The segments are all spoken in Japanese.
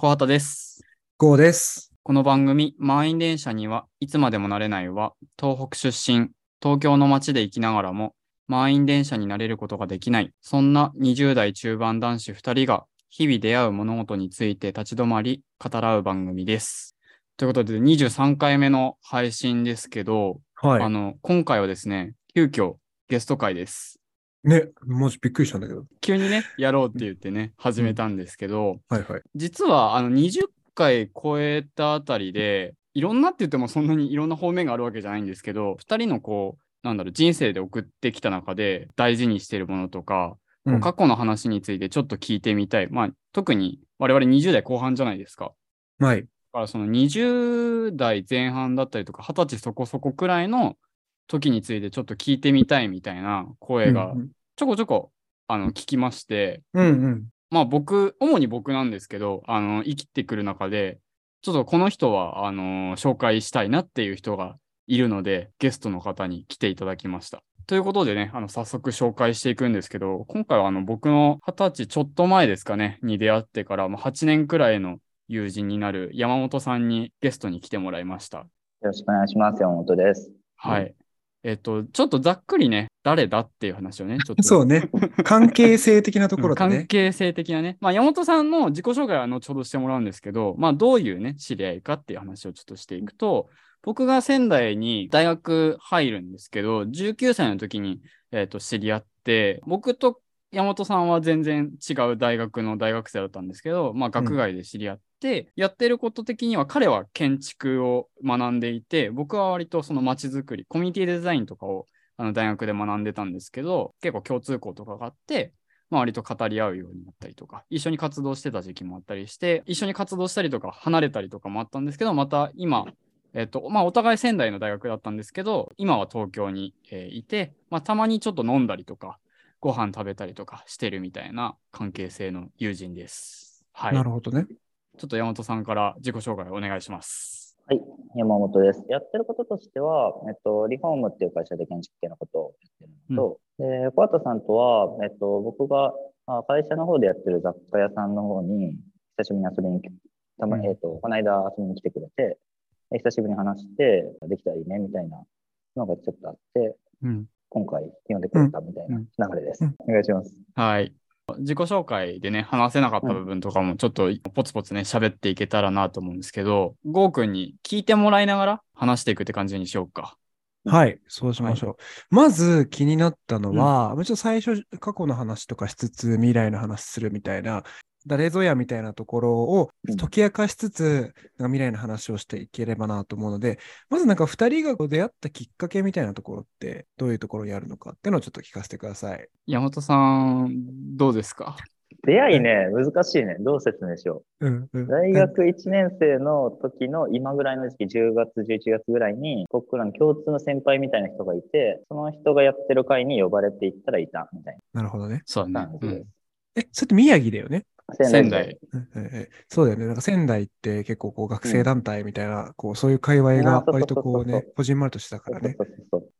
小畑です。GO です。この番組、満員電車にはいつまでもなれないは、東北出身、東京の街で生きながらも、満員電車になれることができない、そんな20代中盤男子2人が、日々出会う物事について立ち止まり、語らう番組です。ということで、23回目の配信ですけど、はい。あの、今回はですね、急遽ゲスト会です。ね、マジびっくりしたんだけど。急にね、やろうって言ってね、始めたんですけど、はいはい。実はあの20回超えたあたりでいろんなって言ってもそんなにいろんな方面があるわけじゃないんですけど2人のこうなんだろう人生で送ってきた中で大事にしてるものとか、こう過去の話についてちょっと聞いてみたい、まあ特に我々20代後半じゃないですかはい。だからその20代前半だったりとか20歳そこそこくらいの時についてちょっと聞いてみたいみたいな声がうんちょこちょこあの聞きまして、うんうん。まあ僕、主に僕なんですけど、あの、生きてくる中で、ちょっとこの人は、あの、紹介したいなっていう人がいるので、ゲストの方に来ていただきました。ということでね、あの、早速紹介していくんですけど、今回はあの、僕の二十歳ちょっと前ですかね、に出会ってから、まあ、8年くらいの友人になる山本さんにゲストに来てもらいました。よろしくお願いします。山本です。はい。えっと、ちょっとざっくりね、誰だっていう話をね、ちょっと。そうね。関係性的なところで関ね。係性的なね。まあ、山本さんの自己紹介は後ほどしてもらうんですけど、まあ、どういうね、知り合いかっていう話をちょっとしていくと、僕が仙台に大学入るんですけど、19歳の時に、えっと知り合って、僕と山本さんは全然違う大学の大学生だったんですけど、まあ、学外で知り合って、やってること的には彼は建築を学んでいて、僕は割とその街づくり、コミュニティデザインとかをあの大学で学んでたんですけど、結構共通項とかがあって、まあ、割と語り合うようになったりとか、一緒に活動してた時期もあったりして、一緒に活動したりとか、離れたりとかもあったんですけど、また今、えっと、まあ、お互い仙台の大学だったんですけど、今は東京に、えーいて、まあ、たまにちょっと飲んだりとか、ご飯食べたりとかしてるみたいな関係性の友人です。はい。なるほどね。ちょっと山本さんから自己紹介お願いします。はい、山本です。やってることとしては、えっと、リフォームっていう会社で建築系のことをやってるのと、で、小畑さんとは、えっと、僕があ会社の方でやってる雑貨屋さんの方に、久しぶりに遊びに来たま、うんえっと、この間遊びに来てくれて、で久しぶりに話して、できたらいいね、みたいなのがちょっとあって、うん。今回呼んでくれたみたいな流れです。うんお願いします。はい。自己紹介でね、話せなかった部分とかもちょっとポツポツね、喋っていけたらなと思うんですけど、ゴーくんに聞いてもらいながら話していくって感じにしようか。はい。そうしましょう。まず気になったのは、もちろん最初過去の話とかしつつ未来の話するみたいな、誰ぞやみたいなところをうん解き明かしつつ、なんか未来の話をしていければなと思うので、まずなんか二人がこう出会ったきっかけみたいなところって、どういうところにあるのかっていうのをちょっと聞かせてください。山本さん、どうですか？出会いね、難しいね。どう説明しよう。うんうん大学1年生の時の今ぐらいの時期、10月、11月ぐらいに、僕らの共通の先輩みたいな人がいて、その人がやってる会に呼ばれて行ったらいたみたいなるほどね。そう。な感じです。え、それって宮城だよね？仙台。うんうんうんそうだよね。なんか仙台って結構こう学生団体みたいな、こうそういう界隈が割とこうね、こじんまりとしてたからね。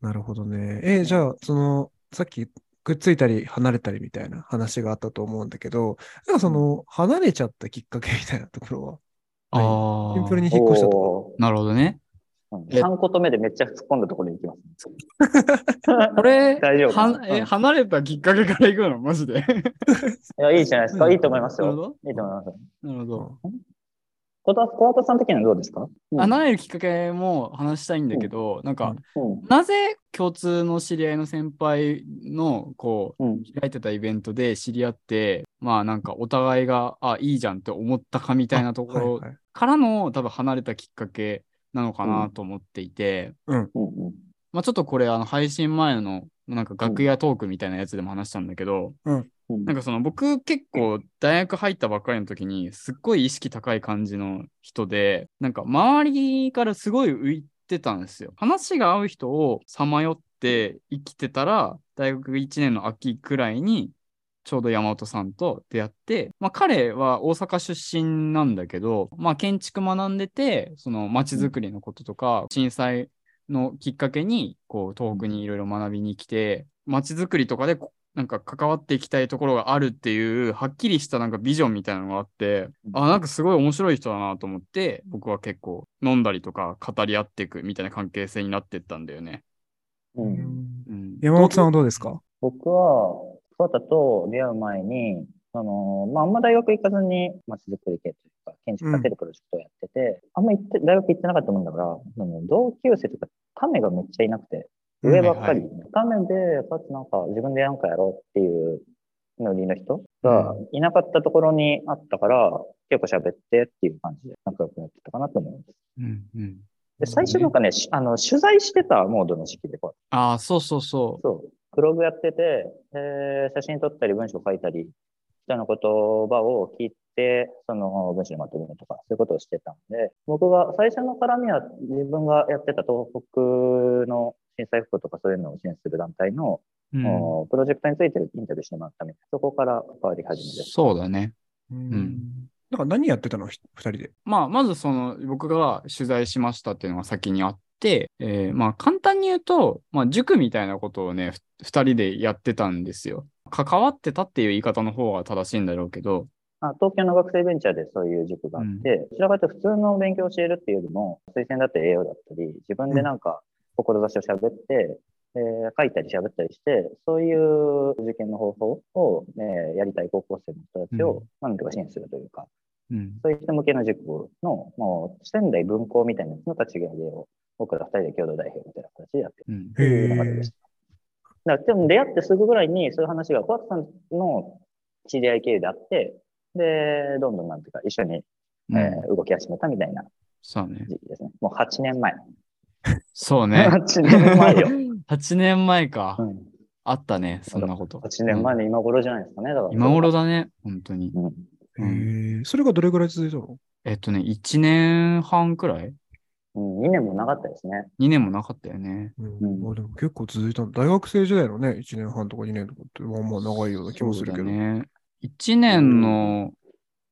なるほどね。え、じゃあ、その、さっきくっついたり離れたりみたいな話があったと思うんだけど、なんかその、離れちゃったきっかけみたいなところは、あシンプルにあ。引っ越したとこおなるほどね。ーうんえ3個目でめっちゃ突っ込んだところに行きます、これ、大丈夫かな？はえうん離れたきっかけから行くの？マジで。いや、いいじゃないですか。うんいいと思いますよ。いいと思います。なるほど。小田小畑さん的にはどうですか？うん離れるきっかけも話したいんだけど、なんか、うんなぜ共通の知り合いの先輩のこううん。開いてたイベントで知り合ってまあなんかお互いがあいいじゃんって思ったかみたいなところはいはいからの多分離れたきっかけなのかなと思っていて、うんうん。まあちょっとこれあの配信前のなんか楽屋トークみたいなやつでも話したんだけど、うんなんかその僕結構大学入ったばっかりの時にすっごい意識高い感じの人でなんか周りからすごい浮いてたんですよ。話が合う人をさまよって生きてたら大学1年の秋くらいにちょうど山本さんと出会って、まあ、彼は大阪出身なんだけど、まあ、建築学んでてその街づくりのこととか震災のきっかけにこう東北にいろいろ学びに来て街づくりとかでこなんか関わっていきたいところがあるっていう、はっきりしたなんかビジョンみたいなのがあって、あ、なんかすごい面白い人だなと思って、僕は結構飲んだりとか語り合っていくみたいな関係性になってったんだよね。うんうん。山本さんはどうですか？僕は、桑田と出会う前に、あのまあ、あんま大学行かずに街づくり系というか、建築建てるプロジェクトをやってて、あんま行って、大学行ってなかったもんだから、あの同級生とか、ためがめっちゃいなくて、上ばっかり。ためで、かつなんか自分でなんかやろうっていうノリの人がいなかったところにあったから、結構喋ってっていう感じで仲良くなってたかなと思います。うんうん。で最初なんかね、しあの取材してたモードの時期で、こうああ、そうそうそそう。ブログやってて、えー写真撮ったり文章書いたり、人の言葉を聞いて、その文章にまとめるとか、そういうことをしてたんで、僕が最初の絡みは自分がやってた東北の震災復興とかそういうのを支援する団体の、う。うん、おプロジェクトについてインタビューしてもらったみたいな、そこから関わり始めて。そうだね。うん。なんか何やってたの？ひ二人で。まあ、まずその僕が取材しましたっていうのが先にあって、えーまあ簡単に言うと、まあ塾みたいなことをね、ふ二人でやってたんですよ。関わってたっていう言い方の方が正しいんだろうけど、あ東京の学生ベンチャーでそういう塾があって、どちらかというと普通の勉強を教えるっていうよりも、推薦だったり栄養だったり、自分でなんか志を喋って、えー書いたり喋ったりして、そういう受験の方法を、ね、やりたい高校生の人たちを、なんとか支援するというか、うん。そういう人向けの塾の、もう仙台分校みたいなやつの立ち上げを、僕ら二人で共同代表みたいな形でやってるうん。っていう流れでした。だからでも出会ってすぐぐらいにそういう話が、小畑さんの知り合い経由であって、で、どんどんなんていうか一緒に、うんえー動き始めたみたいなそうね。時期ですね。もう8年前。そうね。8年前よ。8年前か。うん、あったね、そんなこと。8年前の今頃じゃないですかね。だから今頃だね、本当に。うん。うんへえ。それがどれぐらい続いたの？えっとね、1年半くらいうん、2年もなかったですね。?2 年もなかったよね。うんまあでも結構続いたの。大学生時代のね、1年半とか2年とかって、まあまあ長いような気もするけど。ね。1年の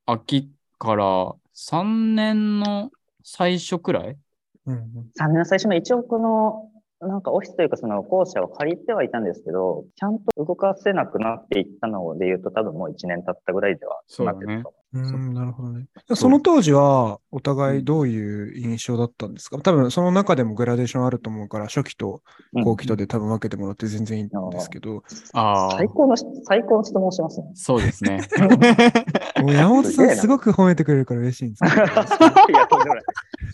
秋から3年の最初くらい？うんうん3年最初の一応この、なんかオフィスというかその校舎を借りてはいたんですけど、ちゃんと動かせなくなっていったので言うと多分もう1年経ったぐらいではなってると思うん、なるほどね。その当時は、お互いどういう印象だったんですか？多分、その中でもグラデーションあると思うから、初期とう。後期とで多分分けてもらって全然いいんですけど、ああ最、高の、最高の質問しますね。そうですね。もう山本さんすごく褒めてくれるから嬉しいんですけど、いや、とんでもない。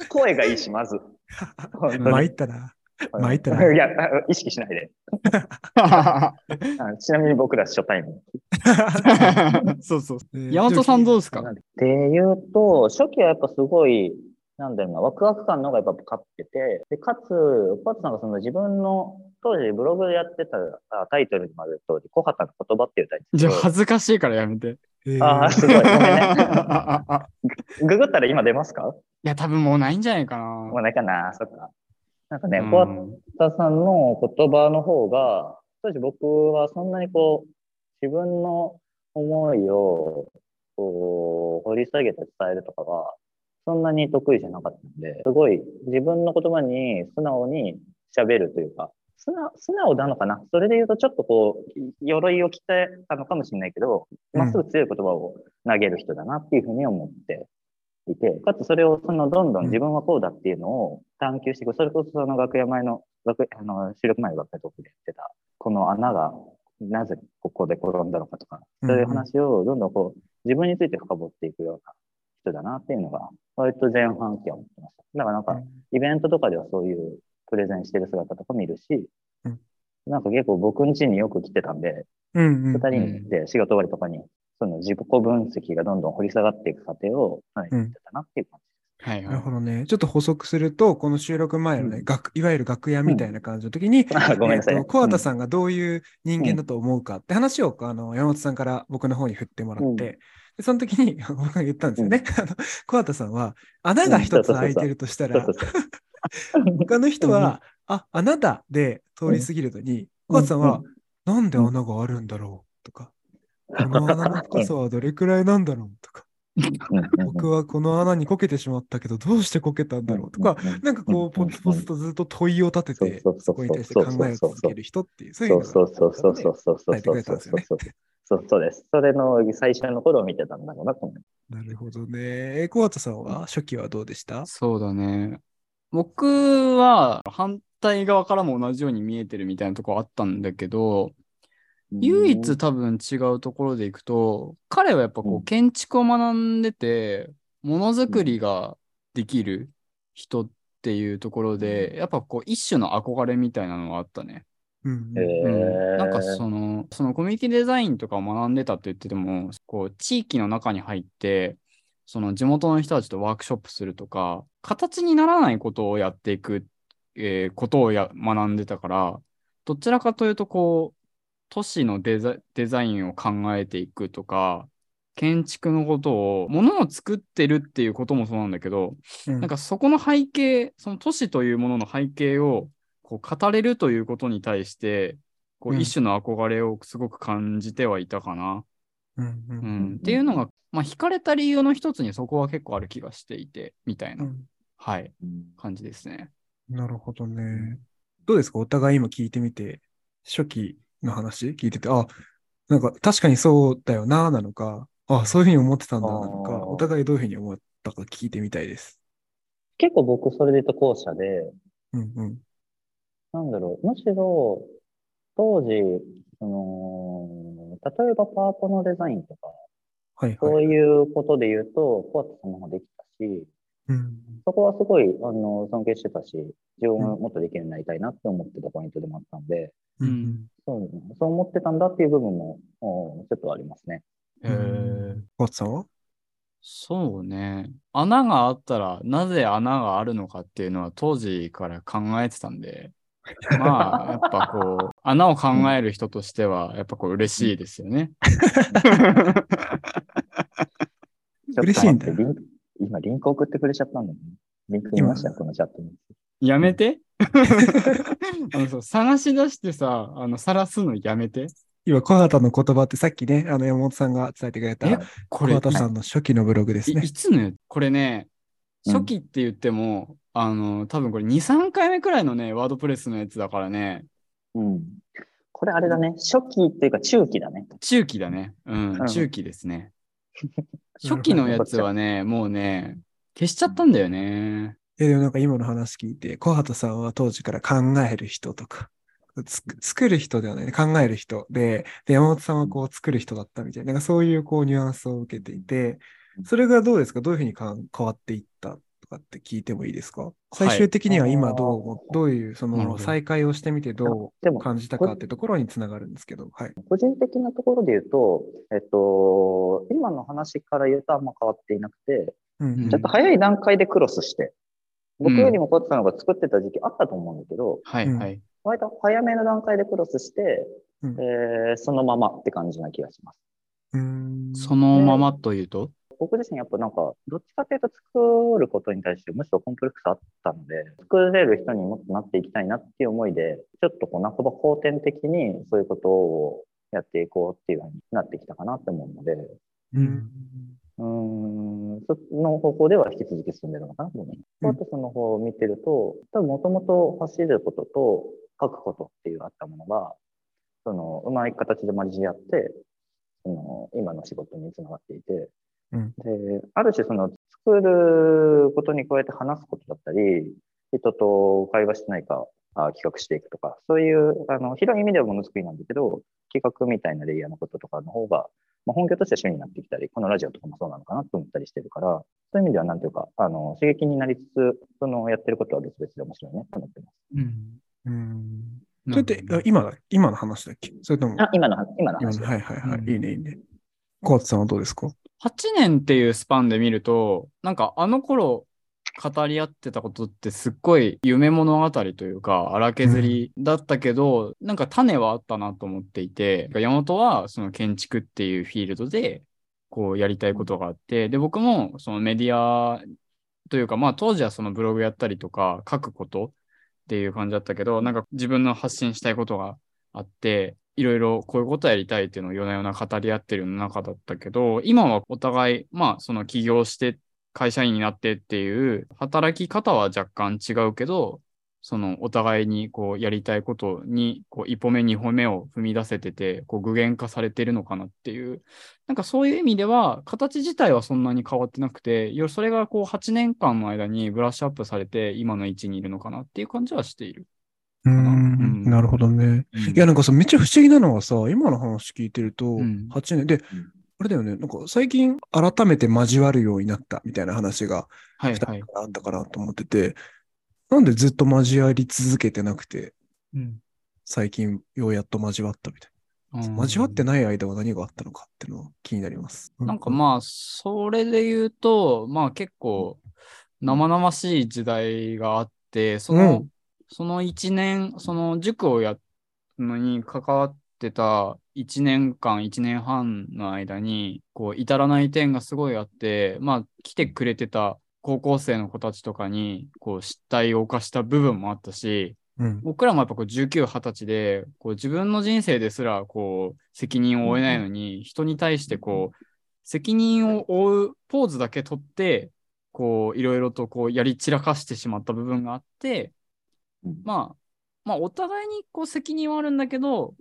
声がいいし、まず。参ったな。参ったな。いや、あ意識しないで。あちなみに僕ら初対面。そうそう。えー山本さんどうですか？っていうと、初期はやっぱすごい、なんだろうな、ワクワク感の方がやっぱ勝ってて、でかつ、パツさんがその自分の、当時ブログでやってたあタイトルにもある通り、小畑の言葉っていうタイトル。じゃあ恥ずかしいからやめて。えーああ、すごい。ごめんね。い ググったら今出ますか？や、多分もうないんじゃないかな。もうないかな、そっか。なんかね、うん。小畑さんの言葉の方が、当時僕はそんなにこう、自分の思いを、こう、掘り下げて伝えるとかは、そんなに得意じゃなかったんで、すごい自分の言葉に素直に喋るというか、素直素直なのかな？それで言うとちょっとこう、鎧を着てたのかもしれないけど、まっすぐ強い言葉を投げる人だなっていうふうに思っていて、かつそれをそのどんどん自分はこうだっていうのを探求していく。それこそその楽屋前の、楽あの収録前の楽屋トークで言ってた、この穴がなぜここで転んだのかとか、そういう話をどんどんこう自分について深掘っていくような人だなっていうのが、割と前半期は思ってました。だからなんか、イベントとかではそういうプレゼンしてる姿とか見るし、うん。なんか結構僕ん家によく来てたんで、うんうん二人に行って仕事終わりとかに、その自己分析がどんどん掘り下がっていく過程を、ってたなっていう感はいはいなるほ。どね。ちょっと補足すると、この収録前のね、うん楽いわゆる楽屋みたいな感じの時に、じ。あ ごめんなさい。えーと小畑さんがどういう人間だと思うかって話を、あの山本さんから僕の方に振ってもらって、うんでその時に 僕が言ったんですよね。あの小畑さんは穴が一つ開いてるとしたら。他の人は、あ、穴だで通り過ぎるのに、小畑さんは、なんで穴があるんだろうとか、この穴の深さはどれくらいなんだろうとか、僕はこの穴にこけてしまったけど、どうしてこけたんだろうとか、なんかこう、ポツポツとずっと問いを立てて、そこに対して考えを続ける人っていう、そういうのが、ね、伝てくれたんですよね。そうです。それの最初の頃を見てたんだろうなこのなるほどね。え小畑さんは初期はどうでしたそうだね。僕は反対側からも同じように見えてるみたいなとこあったんだけど、唯一多分違うところでいくと、彼はやっぱこう建築を学んでて、ものづくりができる人っていうところで、やっぱこう一種の憧れみたいなのがあったね。うん、うん、なんかその、そのコミュニティデザインとかを学んでたって言ってても、こう地域の中に入って、その地元の人たちとワークショップするとか、形にならないことをやっていく、えー、ことをや学んでたから、どちらかというと、こう、都市のデザデザインを考えていくとか、建築のことを、ものを作ってるっていうこともそうなんだけど、うん、なんかそこの背景、その都市というものの背景をこう語れるということに対して、こう一種の憧れをすごく感じてはいたかな。うん、うん、っていうのが、まあ、惹かれた理由の一つにそこは結構ある気がしていて、みたいな、はい、感じですね。なるほどね。どうですか？お互い今聞いてみて、初期の話？聞いてて、あ、なんか確かにそうだよな、なのか、あ、そういうふうに思ってたんだなのか、お互いどういうふうに思ったか聞いてみたいです。結構僕それで言うと後者で、うんうん。なんだろう、むしろ、当時、その、例えばパワポのデザインとか、はいはい、そういうことで言うと、コアトさんの方できたし、うん、そこはすごいあの尊敬してたし、自分ももっとできるようになりたいなって思ってたポイントでもあったんで、うん、そうそう思ってたんだっていう部分もちょっとありますね。へえ。コツさんは？そうね。穴があったら、なぜ穴があるのかっていうのは当時から考えてたんで、まあ、やっぱこう、穴を考える人としては、やっぱこう嬉しいですよね。嬉しいんだよ。今、リンク送ってくれちゃったんだよね。リンク見ました？このチャットに。やめて？あのそう探し出してさ、あの、晒すのやめて？今、小畑の言葉ってさっきね、あの山本さんが伝えてくれた、これ小畑さんの初期のブログですね。いつのこれね、初期って言っても、うん、あの、多分これ2、3回目くらいのね、ワードプレスのやつだからね。うん。これあれだね、初期っていうか中期だね。中期だね。うん、うん、中期ですね。初期のやつはね、もうね、消しちゃったんだよね。え、でもなんか今の話聞いて、小畑さんは当時から考える人とか、作る人ではない、ね、考える人で、で、山本さんはこう作る人だったみたいな、なんかそういうこうニュアンスを受けていて、それがどうですか？どういうふうに変わっていったとかって聞いてもいいですか？最終的には今どう、はい、どういう、その再開をしてみてどう感じたかってところにつながるんですけど、はい。個人的なところで言うと、えっと、今の話から言うとあんま変わっていなくて、うんうん、ちょっと早い段階でクロスして、僕よりもコッツさんのが作ってた時期あったと思うんだけど、はいはい。割と早めの段階でクロスして、うん、えー、そのままって感じな気がします。うんそのままというと？僕自身やっぱなんか、どっちかというと作ることに対してむしろコンプレックスあったので、作れる人にもっとなっていきたいなっていう思いで、ちょっとこう、半ば後天的にそういうことをやっていこうっていうふうになってきたかなって思うので、うん。うん、その方向では引き続き進んでるのかな？と思います。あとその方を見てると、多分もともと走ることと書くことっていうあったものが、その、うまい形で交わって、その、今の仕事につながっていて、うん、で、ある種その、作ることに加えて話すことだったり、人と会話してないかあ企画していくとか、そういう、あの、広い意味ではものづくりなんだけど、企画みたいなレイヤーのこととかの方が、まあ、本業としては主になってきたり、このラジオとかもそうなのかなと思ったりしてるから、そういう意味ではなんていうか、あの、刺激になりつつ、その、やってることは別々で面白いねと思ってます。うん。うんそれって今だ、今の話だっけ？それとも。あ、今の、今の話。はいはいはい。うん、いいね、いいね。コーツさんはどうですか ?8 年っていうスパンで見ると、なんかあの頃語り合ってたことってすっごい夢物語というか荒削りだったけど、うん、なんか種はあったなと思っていて山本はその建築っていうフィールドでこうやりたいことがあってで僕もそのメディアというかまあ当時はそのブログやったりとか書くことっていう感じだったけどなんか自分の発信したいことがあっていろいろこういうことやりたいっていうのを夜な夜な語り合ってる中だったけど、今はお互い、まあ、その起業して会社員になってっていう働き方は若干違うけど、そのお互いにこうやりたいことにこう一歩目二歩目を踏み出せててこう具現化されてるのかなっていうなんかそういう意味では形自体はそんなに変わってなくてそれがこう8年間の間にブラッシュアップされて今の位置にいるのかなっていう感じはしている。うん、な。るほどね。うん。いや、なんかさ、めっちゃ不思議なのはさ、今の話聞いてると、ん。8年で、あれだよね、なんか最近改めて交わるようになったみたいな話が2人かはいはい。らあったかなと思ってて、なんでずっと交わり続けてなくて、うん最近ようやっと交わったみたいな。うん交わってない間は何があったのかっていうのは気になります。なんかまあ、それで言うと、まあ結構生々しい時代があって、その、うんその1年、その塾をやるのに関わってた1年間、1年半の間に、こう、至らない点がすごいあって、まあ、来てくれてた高校生の子たちとかに、こう、失態を犯した部分もあったし、うん。僕らもやっぱこう19、20歳で、こう自分の人生ですらこう責任を負えないのに、人に対してこう責任を負うポーズだけ取って、こういろいろとこうやり散らかしてしまった部分があって、うんまあ、まあお互いにこう責任はあるんだけど、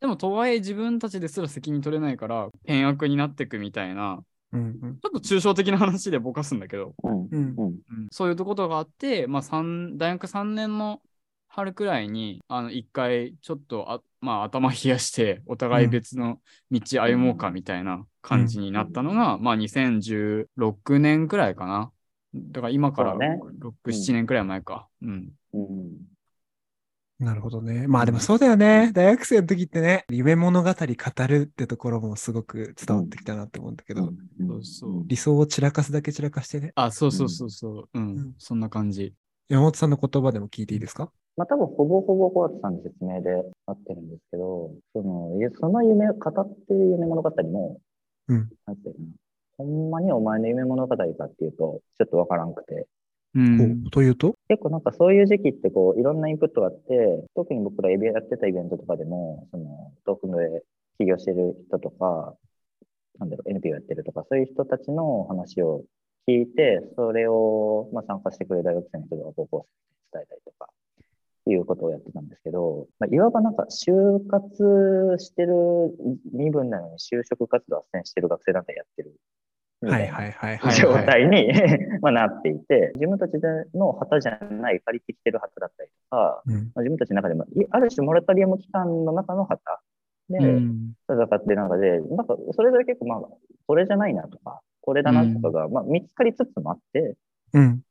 でもとはいえ自分たちですら責任取れないから、変悪になっていくみたいな、うんうん。ちょっと抽象的な話でぼかすんだけど、うん。うん。うん。うんそういうことがあって、まあ、三大学3年の春くらいに、あの、一回、ちょっとあ、まあ、頭冷やして、お互い別の道歩もうかみたいな感じになったのが、まあ、2016年くらいかな。だから今からそうね。6、7年くらい前か。うん。うんなるほどね。まあでもそうだよね。大学生の時ってね、夢物語語るってところもすごく伝わってきたなって思うんだけど、そうそう理想を散らかすだけ散らかしてね。あ、そうそうそうそう。うん。うんそんな感じ。山本さんの言葉でも聞いていいですか？まあ多分ほぼほぼ小畑さんの説明で合ってるんですけど、その、その夢を語ってる夢物語も、うんなんていうのかなほんまにお前の夢物語かっていうと、ちょっとわからんくて、うん。というと？結構なんかそういう時期ってこういろんなインプットがあって、特に僕らエビやってたイベントとかでも、その遠くで起業してる人とか、なんだろう、NPO やってるとか、そういう人たちの話を聞いて、それをまあ参加してくれる大学生の人とか高校生に伝えたりとか、いうことをやってたんですけど、まあ、いわばなんか就活してる身分なのに就職活動斡旋してる学生団体やってるはいはいはい状態に まあなっていて、自分たちでの旗じゃない借りてきてる旗だったりとか、うんまあ、自分たちの中でも、いある種モラトリアム期間の中の旗でうん。戦ってる中で、なんかそれぞれ結構まあ、これじゃないなとか、これだなとかが、まあ見つかりつつもあって、うん。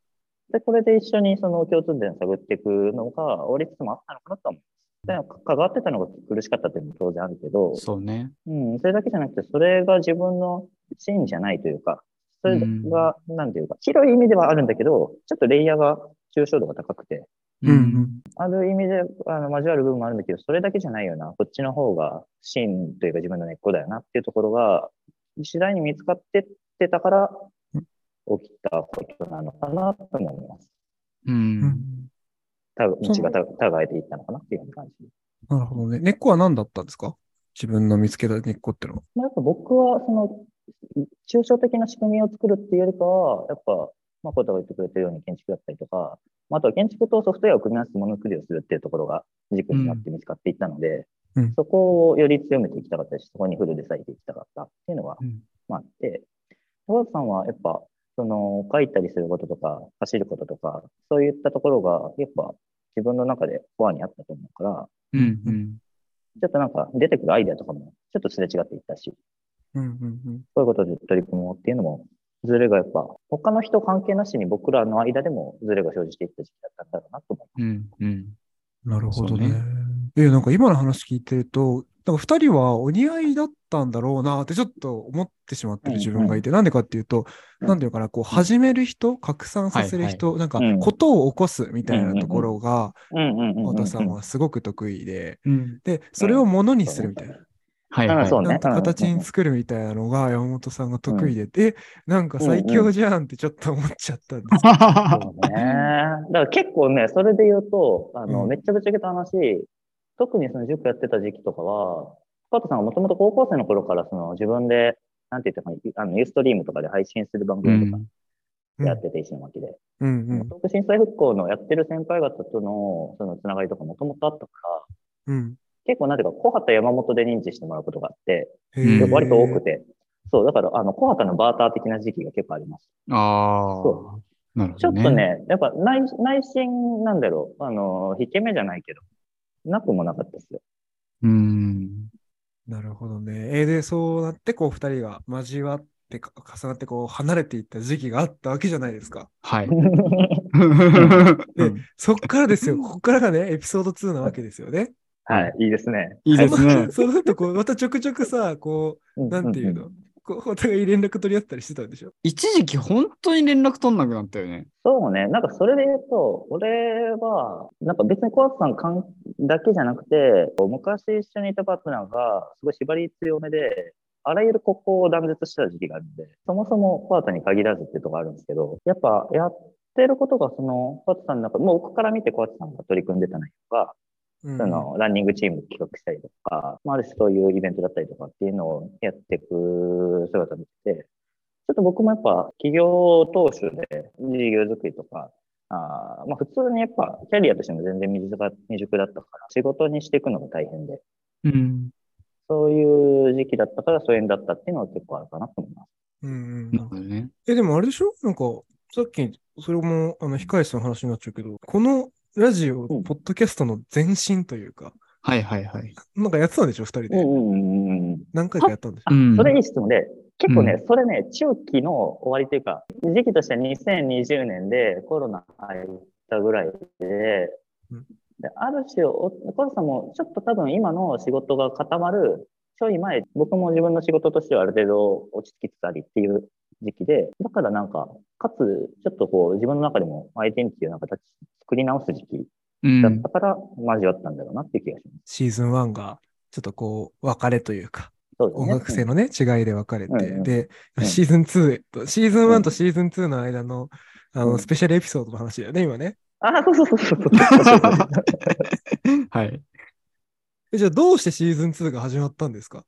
で、これで一緒にその共通点を探っていくのが、折りつつもあったのかなと思いま関わってたのが苦しかったっていうのも当然あるけど、そうね。うん、それだけじゃなくて、それが自分の芯じゃないというか、それが、なんていうか、広い意味ではあるんだけど、ちょっとレイヤーが抽象度が高くて、うんうんある意味であの交わる部分もあるんだけど、それだけじゃないよな、こっちの方が芯というか自分の根っこだよなっていうところが、次第に見つかってってたからうん、起きたことなのかなと思います。う。うんん多分道がた互えていったのかなっていう感じ。なるほどね。根っこは何だったんですか？自分の見つけた根っこってのは。まあ、やっぱ僕は、その、抽象的な仕組みを作るっていうよりかは、やっぱ、まあ、コタが言ってくれてるように建築だったりとか、まあ、あとは建築とソフトウェアを組み合わせてものづくりをするっていうところが軸になって見つかっていったので、うんそこをより強めていきたかったし、そこにフルで割いていきたかったっていうのが、うんまあ、あって、高田さんはやっぱ、その、書いたりすることとか、走ることとか、そういったところが、やっぱ、自分の中でコアにあったと思うから、うん。うん。ちょっとなんか出てくるアイデアとかも、ちょっとすれ違っていったし、うんうんうん。そういうことで取り組もうっていうのも、ズレがやっぱ、他の人関係なしに僕らの間でもズレが生じていった時期だったんだろうなと思います。うん。うん。なるほどね。ねえ、なんか今の話聞いてると、なんか二人はお似合いだったんだろうなってちょっと思ってしまってる自分がいて、なんでかっていうと、うんなんていうかな、こう始める人、拡散させる人、なんかうんことを起こすみたいなところが、うんうんうん田さんはすごく得意で、うん。で、それをものにするみたいな。はいはい。そうねなんと形に作るみたいなのが山本さんが得意で、え、なんか最強じゃんってちょっと思っちゃったんですけど。そうね。だから結構ね、それで言うと、あの、うんめっちゃぶっちゃけた話、特にその塾やってた時期とかは、加藤さんがもともと高校生の頃からその自分で、なんて言ったかな、あのユーストリームとかで配信する番組とかやってて、石巻で。うんうん。東北震災復興のやってる先輩方とのそのつながりとかもともとあったから、うん。結構なんていうか、小畑山本で認知してもらうことがあって、割と多くて。そう、だから、あの、小畑のバーター的な時期が結構あります。ああそ。なるほど、ちょっと。ね、やっぱ内内心なんだろう、あの、引け目じゃないけど、なくもなかったですよ。うん。なるほどね。えーで、そうなって、こう、二人が交わってか、重なって、こう、離れていった時期があったわけじゃないですか。はい。でそっからですよ。ここからがね、エピソード2なわけですよね。はい、いいですね。いいですね。そうすると、こう、またちょくちょくさ、こう、なんていうの、こうお互い連絡取り合ったりしてたんでしょ？一時期本当に連絡取んなくなったよね。そうね、なんかそれで言うと、俺は、なんか別に小畑さんかんだけじゃなくて、昔一緒にいたパートナーが、すごい縛り強めで、あらゆる国交を断絶してた時期があるんで、そもそも小畑に限らずっていうところがあるんですけど、やっぱやってることが、その、小畑さんの中、もう僕から見て小畑さんが取り組んでた内容が、うんそのランニングチーム企画したりとか、まあ、ある種そういうイベントだったりとかっていうのをやっていく姿を見てて、ちょっと僕もやっぱ企業当初で事業作りとか、あーまあ、普通にやっぱキャリアとしても全然未熟だ未熟だったから、仕事にしていくのが大変で、うん。そういう時期だったから疎遠だったっていうのは結構あるかなと思います。うんうんなるほどね。え、でもあれでしょ？なんか、さっき、それも、あの、控え室の話になっちゃうけど、このラジオ、うんポッドキャストの前身というか、はいはいはい。なんかやってたんでしょ二人で。うんうんうんうん。何回かやったんでしょあうんそれいい質問で、結構ね、うそれね、中期の終わりというか、時期としては2020年でコロナ入ったぐらいで、うんである種、お小田さんもちょっと多分今の仕事が固まるちょい前、僕も自分の仕事としてはある程度落ち着きつつありっていう時期で、だからなんか、かつ、ちょっとこう自分の中でもアイデンティティの形作り直す時期うんだっ。たから交わったんだろうなっていう気がします。シーズン1が、ちょっとこう、別れというか、そうですね。音楽性のね、違いで分かれて、うんうんで、うんシーズン2と、シーズン1うんとシーズン2の間の、あの、うんスペシャルエピソードの話だよね、今ね。あ、そうそうそうそう。はい。えじゃあ、どうしてシーズン2が始まったんですか？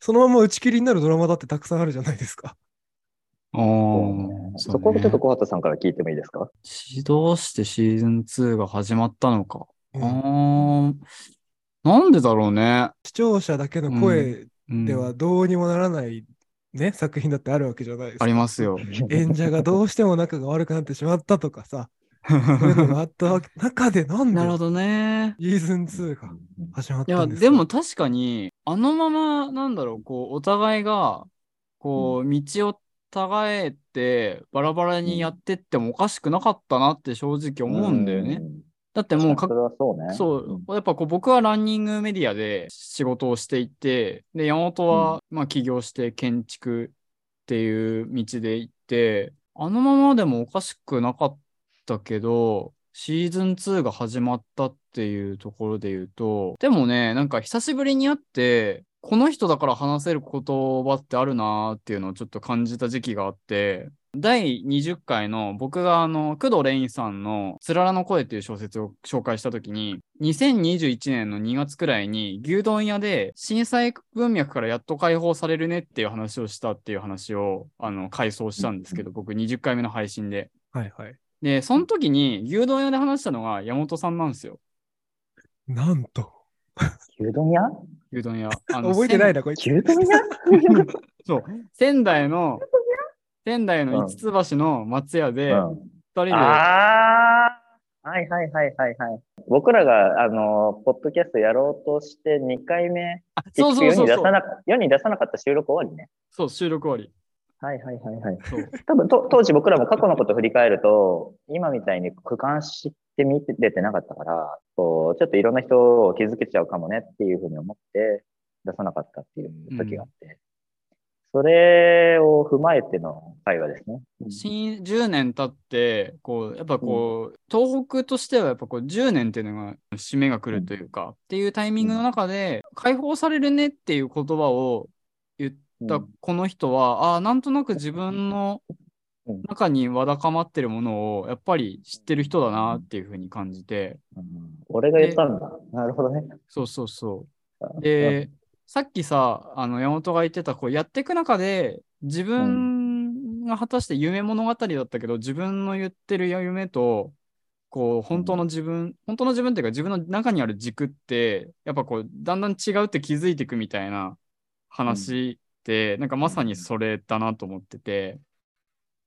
そのまま打ち切りになるドラマだってたくさんあるじゃないですか。ああ、そこをちょっと小畑さんから聞いてもいいですか？指導してシーズン2が始まったのか。うんなんでだろうね。視聴者だけの声うんではどうにもならない、ね、作品だってあるわけじゃないですか。ありますよ。演者がどうしても仲が悪くなってしまったとかさ、そういうのがあったわけ中でなんでなるほどね。シーズン2が始まっいや、たんですか？でも確かに、あのまま、なんだろう、こう、お互いが、こう、道を互えて、バラバラにやってってもおかしくなかったなって正直思うんだよね。だってもうそうね。そう、やっぱこう僕はランニングメディアで仕事をしていて、で、山本はまあ起業して建築っていう道で行って、あのままでもおかしくなかったけど、シーズン2が始まったっていうところで言うと、でもね、なんか久しぶりに会って、この人だから話せる言葉ってあるなーっていうのをちょっと感じた時期があって、第20回の僕があの工藤レインさんの「つららの声」っていう小説を紹介した時に2021年の2月くらいに牛丼屋で震災文脈からやっと解放されるねっていう話をしたっていう話をあの回想したんですけど僕20回目の配信で。はいはい。でその時に牛丼屋で話したのが山本さんなんですよ。なんと。牛丼屋？牛丼屋。あの覚えてないな、こいつ。牛丼屋？そう仙台の仙台の五つ橋の松屋でうん2人で、ああはいはいはいはいはい。僕らが、あの、ポッドキャストやろうとして2回目、あそうそう世そうそうに出さなか世に出さなかった収録終わりね。そう収録終わり。はいはいはいはい。そう多分と当時僕らも過去のこと振り返ると、今みたいに俯瞰して見ててなかったから、こう、ちょっといろんな人を気づけちゃうかもねっていうふうに思って出さなかったっていう時があって、それを踏まえての会話ですね。新10年経ってこうやっぱこう、東北としてはやっぱこう10年っていうのが締めが来るというか、っていうタイミングの中で解放されるねっていう言葉を言ったこの人は、ああなんとなく自分のうん中にわだかまってるものをやっぱり知ってる人だなっていうふうに感じて、うん俺が言ったんだ。なるほどね。そうそうそう。で、さっきさ、あの山本が言ってた、こうやっていく中で、自分が果たして夢物語だったけど、自分の言ってる夢と、こう、本当の自分、本当の自分っていうか、自分の中にある軸って、やっぱこう、だんだん違うって気づいていくみたいな話って、なんかまさにそれだなと思ってて、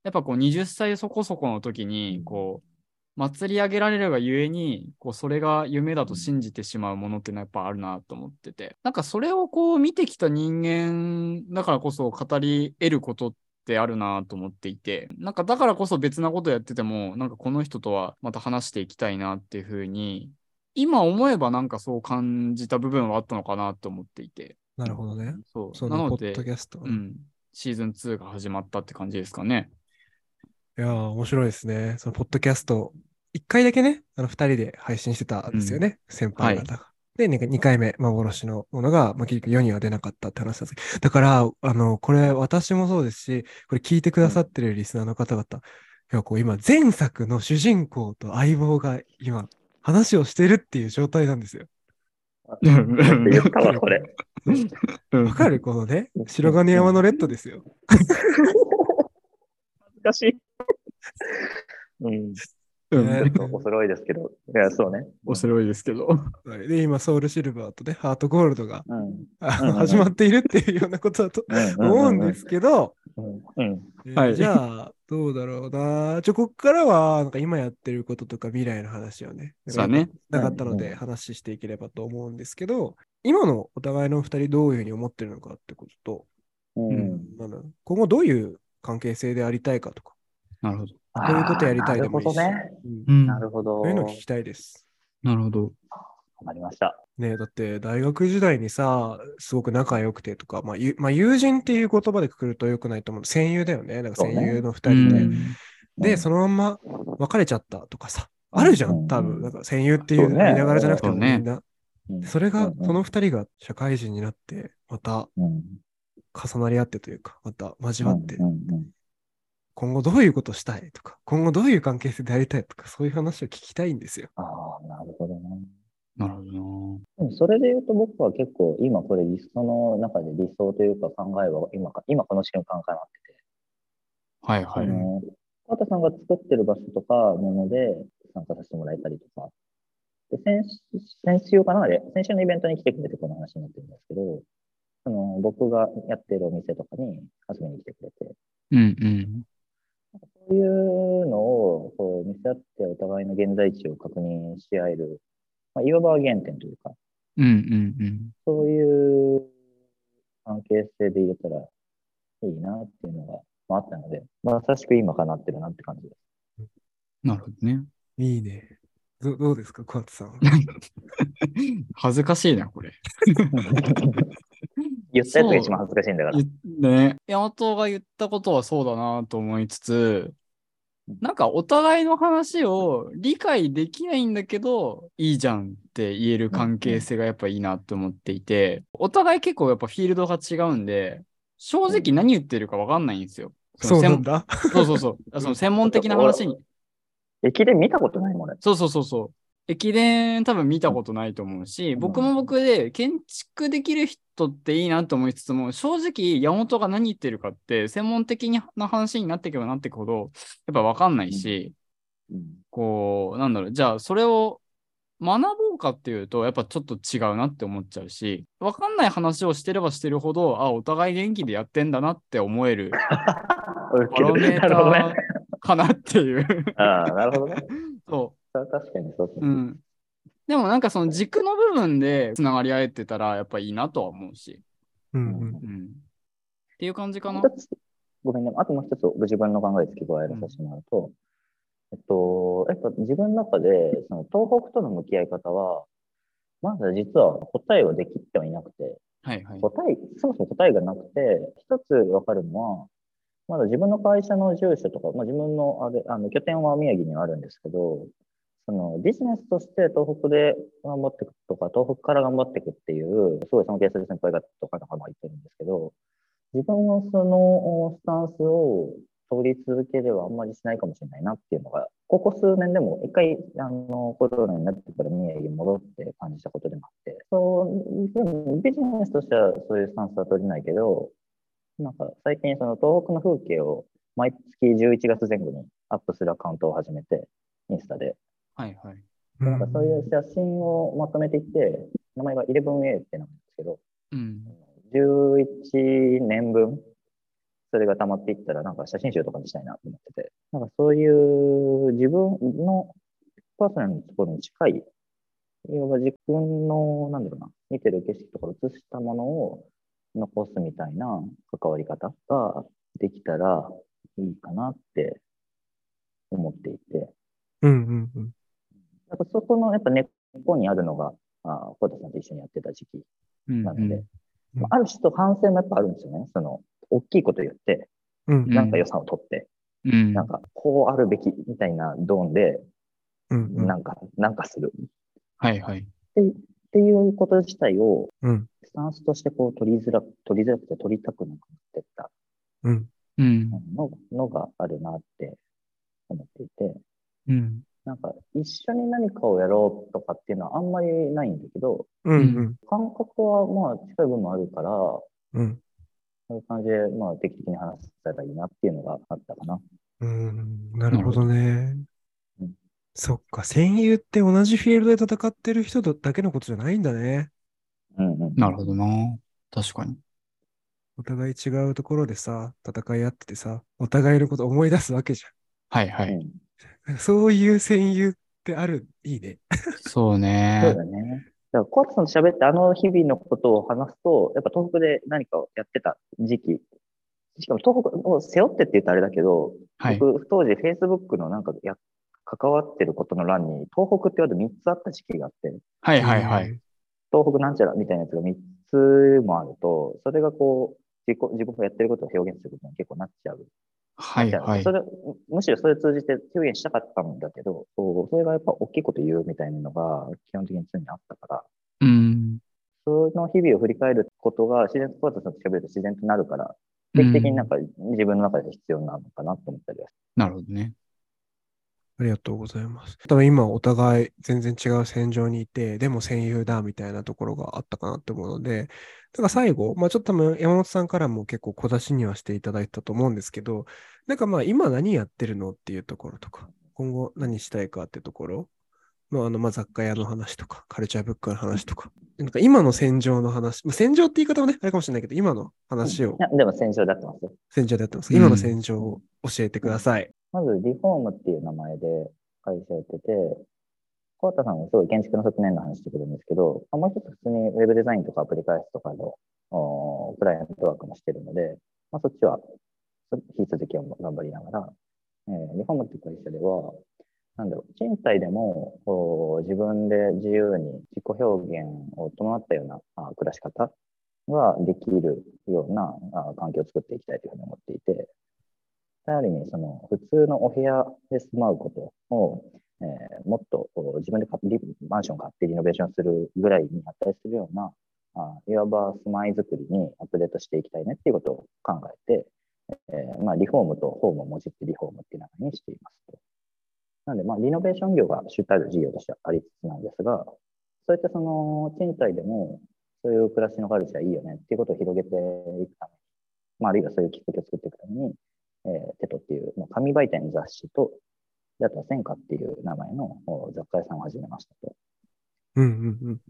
やっぱこう、20歳そこそこの時に、こう、祭り上げられるがゆえに、こう、それが夢だと信じてしまうものってのはやっぱあるなと思ってて、なんかそれをこう見てきた人間だからこそ語り得ることってあるなと思っていて、なんかだからこそ別なことやってても、なんかこの人とはまた話していきたいなっていうふうに、今思えばなんかそう感じた部分はあったのかなと思っていて、なるほどね。そう。そのポなのでッドキ、ャスト。いうん、シーズン2が始まったって感じですかね。やー、面白いですね。そのポッドキャスト、一回だけね、あの二人で配信してたんですよね、先輩方が。で、ね二回目、幻のものが、まあ、結局世には出なかったって話なんですけど、だから、あの、これ私もそうですし、これ聞いてくださってるリスナーの方々、いや、こう今、前作の主人公と相棒が今、話をしてるっていう状態なんですよ。うん言ったわ、これ。わかる？このね、白金山のレッドですよ。難しい。うん。うんねおそろいですけど。いや、そうね。面白いですけど。はいで、今、ソウルシルバーとね、ハートゴールドが始まっているっていうようなことだと思うんですけど、じゃあ、どうだろうな。ちょ、こっからは、なんか今やってることとか未来の話をね、そうだね。なかったので話していければと思うんですけど、今のお互いの二人どういうふうに思ってるのかってことと、うん。今後どういう関係性でありたいかとか、なるほど。こういうことやりたいでもいいし、なるほどね。うんうんなるほど。そういうのを聞きたいです。なるほど。わかりました。ねえ、だって大学時代にさ、すごく仲良くてとか、まあ、ゆまあ、友人っていう言葉でくくると良くないと思う。戦友だよね。なんか戦友の二人で。うんで、そのまんま別れちゃったとかさ、あるじゃうんん、多分。なんか戦友っていうそうね間柄じゃなくてもみんな。うんそれが、うんこの二人が社会人になって、またうん。重なり合ってというか、また交わって今後どういうことしたいとか、今後どういう関係性でありたいとか、そういう話を聞きたいんですよ。ああ、なるほどな。なるほどな。でもそれで言うと僕は結構今これリストの中で理想というか考えは今か、今この瞬間かなってて、はいはい。あの、川田さんが作ってる場所とかもので参加させてもらえたりとか、で先先週かなで、先週のイベントに来てくれてこの話になってるんですけど、その僕がやってるお店とかに遊びに来てくれて、うんうん。そういうのをこう見せ合ってお互いの現在地を確認し合える、まあ、いわば原点というか、うんうんうん。そういう関係性で入れたらいいなっていうのが、まあ、あったので、まさしく今かなってるなって感じです。なるほどね。いいね。どどうですか、小松さん。恥ずかしいな、これ。言ったやつが一番恥ずかしいんだから。言ね、山本が言ったことはそうだなと思いつつ、なんかお互いの話を理解できないんだけど、いいじゃんって言える関係性がやっぱいいなと思っていて、お互い結構やっぱフィールドが違うんで、正直何言ってるか分かんないんですよ。そうなんだ。そうそうそう。あその専門的な話に。駅で見たことないもん俺。そうそうそうそう。駅伝多分見たことないと思うし、ん僕も僕で建築できる人っていいなと思いつつも、正直山本が何言ってるかって専門的な話になっていけばなっていくほど、やっぱ分かんないし、うんこう、なんだろう、じゃあそれを学ぼうかっていうと、やっぱちょっと違うなって思っちゃうし、分かんない話をしてればしてるほど、あ、お互い元気でやってんだなって思える バロかなっていう。ああ、なるほどね。そう。それは確かにそうですね。うん。でもなんかその軸の部分でつながり合えてたらやっぱいいなとは思うし。うんうん。うん。っていう感じかな一。つ、ごめんね。あともう一つご自分の考え付け加えらさせてもらうと、えっと、やっぱ自分の中で、その東北との向き合い方は、まだ実は答えはできてはいなくて、はいはい。答え、そもそも答えがなくて、一つわかるのは、まだ自分の会社の住所とか、まあ、自分のあれあの拠点は宮城にはあるんですけど、そのビジネスとして東北で頑張っていくとか、東北から頑張っていくっていう、すごい尊敬する先輩方とかが言ってるんですけど、自分のそのスタンスを通り続けではあんまりしないかもしれないなっていうのが、ここ数年でも一回、あの、コロナになってから宮城に戻って感じたことでもあって、そう、でもビジネスとしてはそういうスタンスは取れないけど、なんか最近その東北の風景を毎月11月前後にアップするアカウントを始めて、インスタで。はいはい。なんかそういう写真をまとめていって、名前が 11A ってなんですけど、うん。11年分、それが溜まっていったら、なんか写真集とかにしたいなと思ってて、なんかそういう自分のパーソナルのところに近い、要は自分の、なんだろうな、見てる景色とか映したものを残すみたいな関わり方ができたらいいかなって思っていて、うんうんうん。やっぱそこのやっぱ根っこにあるのが、あ小田さんと一緒にやってた時期うんなので、うんまあある種と反省もやっぱあるんですよね。その、大きいこと言って、うんうんなんか予算を取って、うん。なんかこうあるべきみたいなドーンで、うんうんなんか、なんかするはいはい。っていうこと自体を、うんスタンスとしてこう取りづらく、取りづらくて取りたくなくなってったうんうん。ののがあるなって思っていて、うん。なんか一緒に何かをやろうとかっていうのはあんまりないんだけど、うんうん感覚はまあ近い部分もあるから、うんそういう感じでまあ定期的に話せたらいいなっていうのがあったかな。うん。なるほどねうん。そっか、戦友って同じフィールドで戦ってる人だけのことじゃないんだね。うんうん。なるほどな。確かに。お互い違うところでさ、戦い合っててさ、お互いのこと思い出すわけじはいはい。うんゃん。そういう戦友ってある、いいね。そうそうね。だね。だから、コアさんと喋ってあの日々のことを話すと、やっぱ東北で何かをやってた時期、しかも東北を背負ってって言うとあれだけど、はい。僕、当時 Facebook のなんかや、関わってることの欄に、東北って言われて3つあった時期があって、はいはいはい。東北なんちゃらみたいなやつが3つもあると、それがこう、自己、自分がやってることを表現することに結構なっちゃう。はいはいそ。れ、むしろそれを通じて表現したかったんだけど、そうそれがやっぱ大きいこと言うみたいなのが基本的に常にあったから、うん。その日々を振り返ることが自然と、小畑さんと喋ると自然となるから、定期的になんか自分の中で必要なのかなと思ったりはしなるほどね。ありがとうございます。多分今お互い全然違う戦場にいて、でも戦友だみたいなところがあったかなって思うので、だから最後、まあちょっと多分山本さんからも結構小出しにはしていただいたと思うんですけど、なんかまあ今何やってるのっていうところとか、今後何したいかってところのあのまあ雑貨屋の話とか、カルチャーブックの話とか、なんか今の戦場の話、まあ戦場って言い方もね、あれかもしれないけど、今の話をいや、でも戦場だってますよ。戦場でやってます。うん今の戦場を教えてください。まず、リフォームっていう名前で会社やってて、小畑さんはすごい建築の側面の話してくるんですけど、まあもう一つ普通にウェブデザインとかアプリ開発とかのおクライアントワークもしてるので、まあ、そっちはそ引き続きは頑張りながら、えーリフォームっていう会社では、なんだろう、賃貸でも自分で自由に自己表現を伴ったようなあ暮らし方ができるようなあ環境を作っていきたいというふうに思っていて、ある意味、その普通のお部屋で住まうことを、えーもっと自分でマンションを買ってリノベーションするぐらいに値するような、あいわば住まいづくりにアップデートしていきたいねっていうことを考えて、えーまあ、リフォームとホームをもじってリフォームっていう名前にしていますと。なので、まあ、リノベーション業が主体の事業としてはありつつなんですが、そういったその賃貸でも、そういう暮らしのカルチャーいいよねっていうことを広げていくために、まあ、あるいはそういうきっかけを作っていくために、えーテトっていう、まあ、紙媒体の雑誌と、であとは戦火っていう名前のお雑貨屋さんを始めましたと。うんうんうん。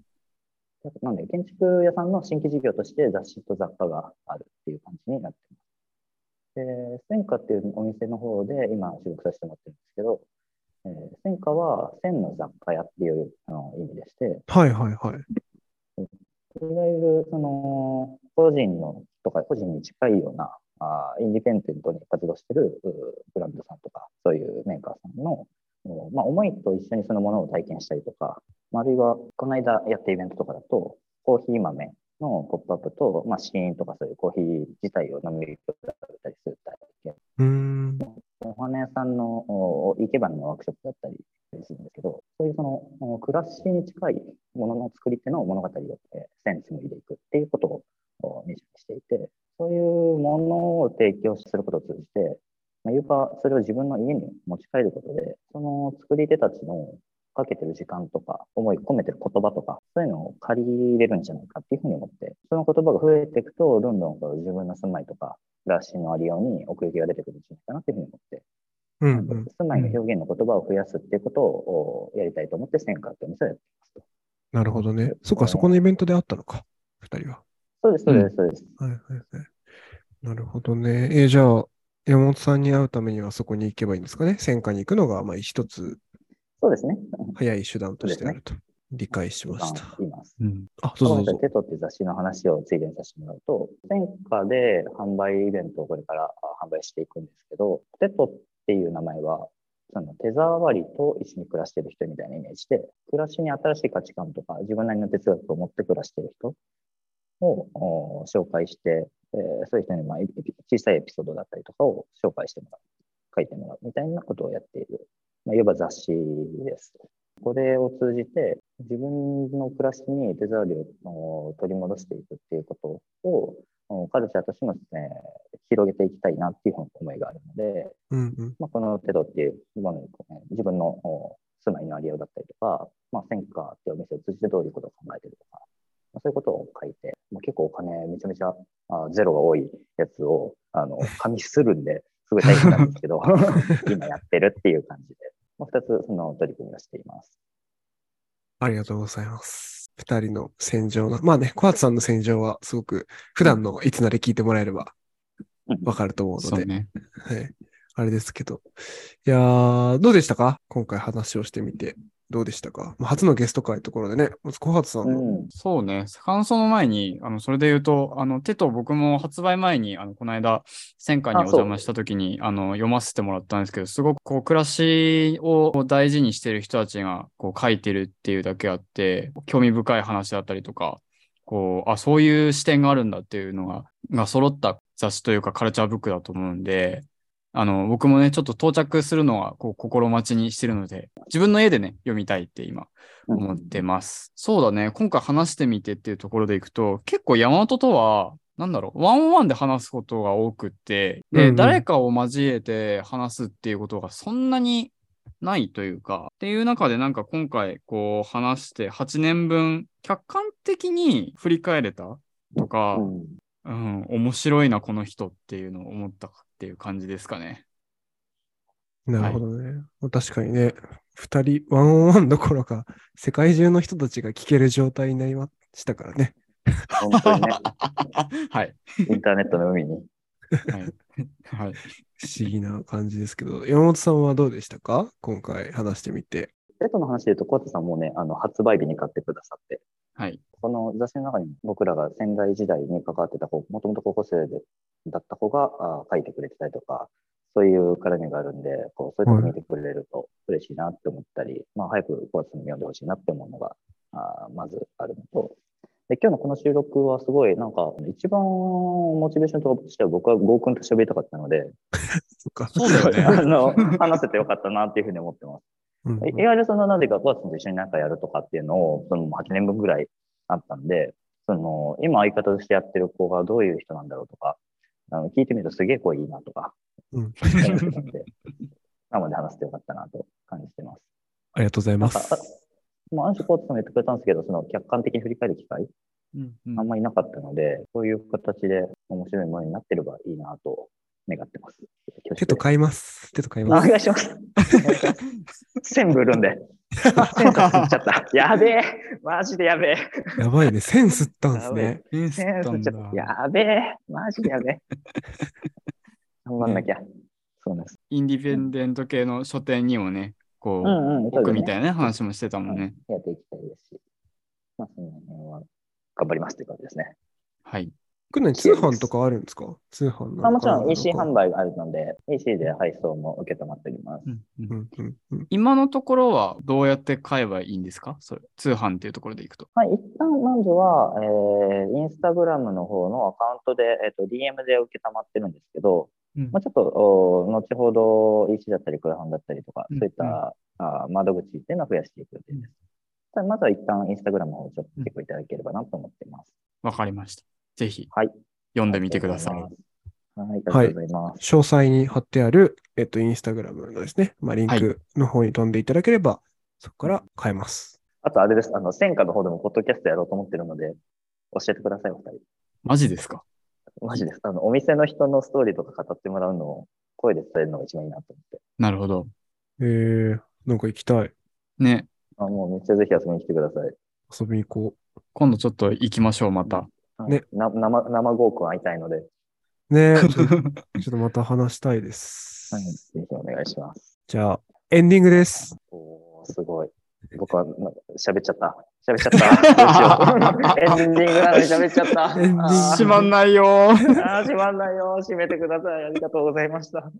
なんで、建築屋さんの新規事業として雑誌と雑貨があるっていう感じになっています。で、戦火っていうお店の方で今収録させてもらってるんですけど、えー、戦火は千の雑貨屋っていうあの意味でして、はいはいはい。いわゆるその個人のとか個人に近いようなあインディペンデントに活動してるうブランドさんとかそういうメーカーさんの、おまあ、思いと一緒にそのものを体験したりとか、まああるいはこの間やったイベントとかだとコーヒー豆のポップアップと、まあ、シーンとかそういうコーヒー自体を飲み比べたりする体験。お花屋さんの生け花のワークショップだったりするんですけど、そういうその暮らしに近いものの作り手の物語を、え、センスに入れていくっていうことをミッションにしていて、そういうものを提供することを通じて、まあ、言うか、それを自分の家に持ち帰ることで、その作り手たちのかけてる時間とか、思い込めてる言葉とか、そういうのを借りれるんじゃないかっていうふうに思って、その言葉が増えていくと、どんどんこう自分の住まいとか、暮らしのありように奥行きが出てくるんじゃないかなっていうふうに思って、うんうん。住まいの表現の言葉を増やすっていうことをやりたいと思って、センカーってお店をやってますと。なるほどね。そっか、そこのイベントであったのか、二人は。そうです、そうです、そうです。はいはいはい。なるほどね。えーじゃあ、山本さんに会うためにはそこに行けばいいんですかね。戦火に行くのが、まあ、一つそうですね。早い手段としてあると理解しました。言います。うん。あ、どうぞどうぞ。テトって雑誌の話をついでにさせてもらうと、戦火で販売イベントをこれからあ販売していくんですけど、テトっていう名前は、その手触りと一緒に暮らしてる人みたいなイメージで、暮らしに新しい価値観とか自分なりの哲学を持って暮らしてる人をお紹介して、えーそういう人にまあ小さいエピソードだったりとかを紹介してもらう、書いてもらうみたいなことをやっている、まあ、いわば雑誌です。これを通じて自分の暮らしに手触りをお取り戻していくっていうことをおカルチャーとしてもですね、広げていきたいなっていう思いがあるので、うんうん。まあ、このテドっていうもの自分のお住まいのありようだったりとか、まあ、センカーっていうお店を通じてどういうことを考えてるとか、まあ、そういうことを書いて、まあ、結構お金めちゃめちゃあゼロが多いやつをあの 紙するんで、すごい大変なんですけど、今やってるっていう感じで、まあ、2つその取り組みをしています。ありがとうございます。二人の戦場の、まあね、小松さんの戦場はすごく普段のいつなで聞いてもらえればわかると思うので、そうね。はい。あれですけど。いやー、どうでしたか？今回話をしてみて。どうでしたか、まあ、初のゲスト会ところでね、まず小松さんうの、ん。そうね。感想の前に、あの、それで言うと、あの、手と僕も発売前に、あの、この間、戦火にお邪魔した時に、あの、読ませてもらったんですけど、すごくこう、暮らしを大事にしてる人たちが、こう、書いてるっていうだけあって、興味深い話だったりとか、こう、あ、そういう視点があるんだっていうのが、が揃った雑誌というか、カルチャーブックだと思うんで、あの、僕もね、ちょっと到着するのは、こう、心待ちにしてるので、自分の家でね、読みたいって今、思ってます。そうだね。今回話してみてっていうところでいくと、結構山本とは、なんだろう、ワンオンワンで話すことが多くって、で、うんうん誰かを交えて話すっていうことがそんなにないというか、っていう中でなんか今回こう話して8年分客観的に振り返れたとか、うんうん、面白いな、この人っていうのを思ったっていう感じですかね。なるほどね。確かにね、二人、ワンオンワンどころか、世界中の人たちが聞ける状態になりましたからね。本当にね、はい。インターネットの海に。はい。はい。不思議な感じですけど、山本さんはどうでしたか？今回話してみて。テトの話で言うと、小畑さんもね、あの、発売日に買ってくださって、はい。この雑誌の中に僕らが仙台時代に関わってた子、もともと高校生でだった子があ書いてくれてたりとか、そういう絡みがあるんで、こうそういうとこ見てくれると嬉しいなって思ったり、まあ早く小畑さんに読んでほしいなって思うのが、あまずあるのと、で今日のこの収録はすごい、なんか、一番モチベーションとしては僕はゴーくんと喋りたかったので、そっか。そうだよね。あの、話せてよかったなっていうふうに思ってます。うんうんいいわゆるその、なんでか、小松さんと一緒になんかやるとかっていうのを、その8年分ぐらいあったんで、その、今相方としてやってる子がどういう人なんだろうとか、あの聞いてみるとすげえ声いいなとか、うん思ってたんで、生で話してよかったなと感じてます。ありがとうございます。あまあ、アンシュコーツさんも言ってくれたんですけど、その客観的に振り返る機会、うんうんあんまりなかったので、そういう形で面白いものになってればいいなと願ってます。手と買います。手と買います。願いします。全部売るんで。センサー吸っちゃった。やべえ。マジでやべえ。やばいね。センスったんですね。センスセンスったんだ吸っちゃった。やべえ。マジでやべえ。頑張んなきゃ。そうなんです。インディペンデント系の書店にもね、こう、うんうん。僕みたいいなね話もしてたもんね。やっていきたいですし。まあ、その辺は頑張りますという感じですね。はい。通販とかあるんですか？通販なまあ、もちろん EC 販売があるので、EC で配送も受け止まっております。うんうんうんうんうん。今のところはどうやって買えばいいんですか？それ通販っていうところでいくと。はい、一旦まずは、えー、インスタグラムの方のアカウントで、えっ、と、DM で受けたまってるんですけど、うんまあ、ちょっと、お後ほど EC だったり、クラファンだったりとか、うんそういった、あー窓口っていうのを増やしていく予定です。ただまずは一旦インスタグラムをちょっとチェックいただければなと思っています。わかりました。ぜひはい。読んでみてくださいはい、ありがとうございます。詳細に貼ってある、えっと、インスタグラムのですね、まあ、リンクの方に飛んでいただければ、そこから買えます。あとあれです。あの、戦火の方でもポッドキャストやろうと思ってるので、教えてください、お二人。マジですか？マジです。あの、お店の人のストーリーとか語ってもらうのを声で伝えるのが一番いいなと思って。なるほど。えー、なんか行きたい。ね。あもうめっちゃぜひ遊びに来てください。遊びに行こ今度ちょっと行きましょう、また。はいねな生、生合コン会いたいので、う。ね ちょっとちょっとまた話したいです。はい、ぜひお願いします。じゃあ、エンディングです。おー、すごい。僕はなんか喋っちゃった。喋っちゃった。どうしよう。エンディングなのに喋っちゃった。エンディングあーしまんないよー。あー、しまんないよ。閉めてください。ありがとうございました。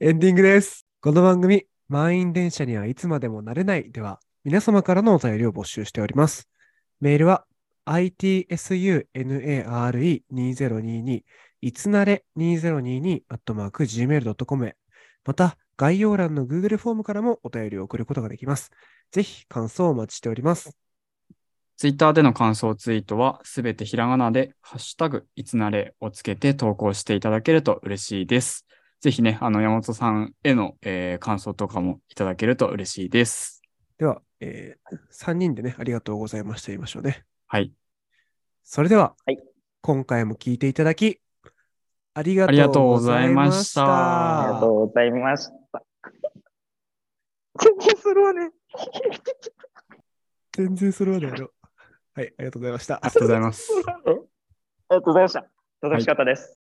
エンディングです。この番組、満員電車にはいつまでもなれないでは、皆様からのお便りを募集しております。メールは、itsunare2022 いつなれ2022 gmail.com へ。また、概要欄の Google フォームからもお便りを送ることができます。ぜひ、感想をお待ちしております。ツイッターでの感想ツイートはすべてひらがなで、ハッシュタグ、いつなれをつけて投稿していただけると嬉しいです。ぜひね、あの、山本さんへの、えー感想とかもいただけると嬉しいです。では、え3人でね、ありがとうございました言いましょうね。はい。それでは、はい今回も聞いていただき、ありがありがとうござざいいまし。たたありがとうございました。全然それはね。全然それはね。はい、ありがとうございましたあり。がとうございます。ありがとうございました。楽しかったです。